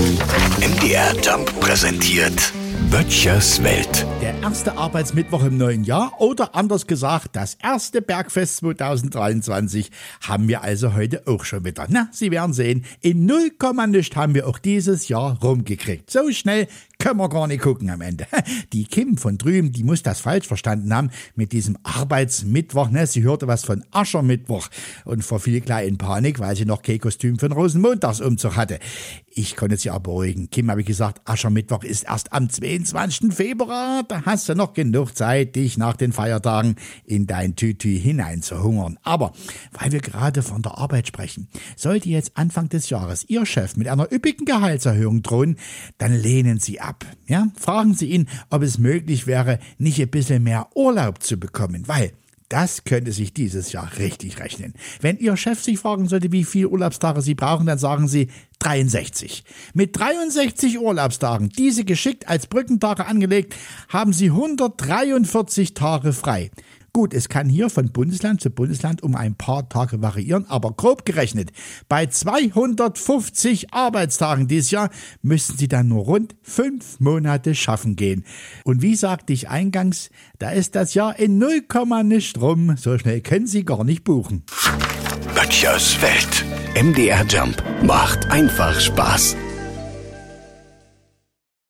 MDR Jump präsentiert Böttchers Welt. Der erste Arbeitsmittwoch im neuen Jahr oder anders gesagt, das erste Bergfest 2023 haben wir also heute auch schon wieder. Na, Sie werden sehen, in 0, nicht haben wir auch dieses Jahr rumgekriegt. So schnell können wir gar nicht gucken am Ende. Die Kim von drüben, die muss das falsch verstanden haben mit diesem Arbeitsmittwoch. Ne? Sie hörte was von Aschermittwoch und verfiel gleich in Panik, weil sie noch kein Kostüm für den Rosenmontagsumzug hatte. Ich konnte sie aber beruhigen. Kim habe ich gesagt, Aschermittwoch ist erst am 22. Februar. Da hast du noch genug Zeit, dich nach den Feiertagen in dein Tütü hineinzuhungern. Aber weil wir gerade von der Arbeit sprechen, sollte jetzt Anfang des Jahres Ihr Chef mit einer üppigen Gehaltserhöhung drohen, dann lehnen Sie ab ab. Ja? Fragen Sie ihn, ob es möglich wäre, nicht ein bisschen mehr Urlaub zu bekommen, weil das könnte sich dieses Jahr richtig rechnen. Wenn Ihr Chef sich fragen sollte, wie viele Urlaubstage Sie brauchen, dann sagen Sie 63. Mit 63 Urlaubstagen, diese geschickt als Brückentage angelegt, haben Sie 143 Tage frei. Gut, es kann hier von Bundesland zu Bundesland um ein paar Tage variieren, aber grob gerechnet, bei 250 Arbeitstagen dieses Jahr müssen Sie dann nur rund fünf Monate schaffen gehen. Und wie sagte ich eingangs, da ist das Jahr in 0, nicht rum, so schnell können Sie gar nicht buchen. Böttchers Welt. MDR Jump macht einfach Spaß.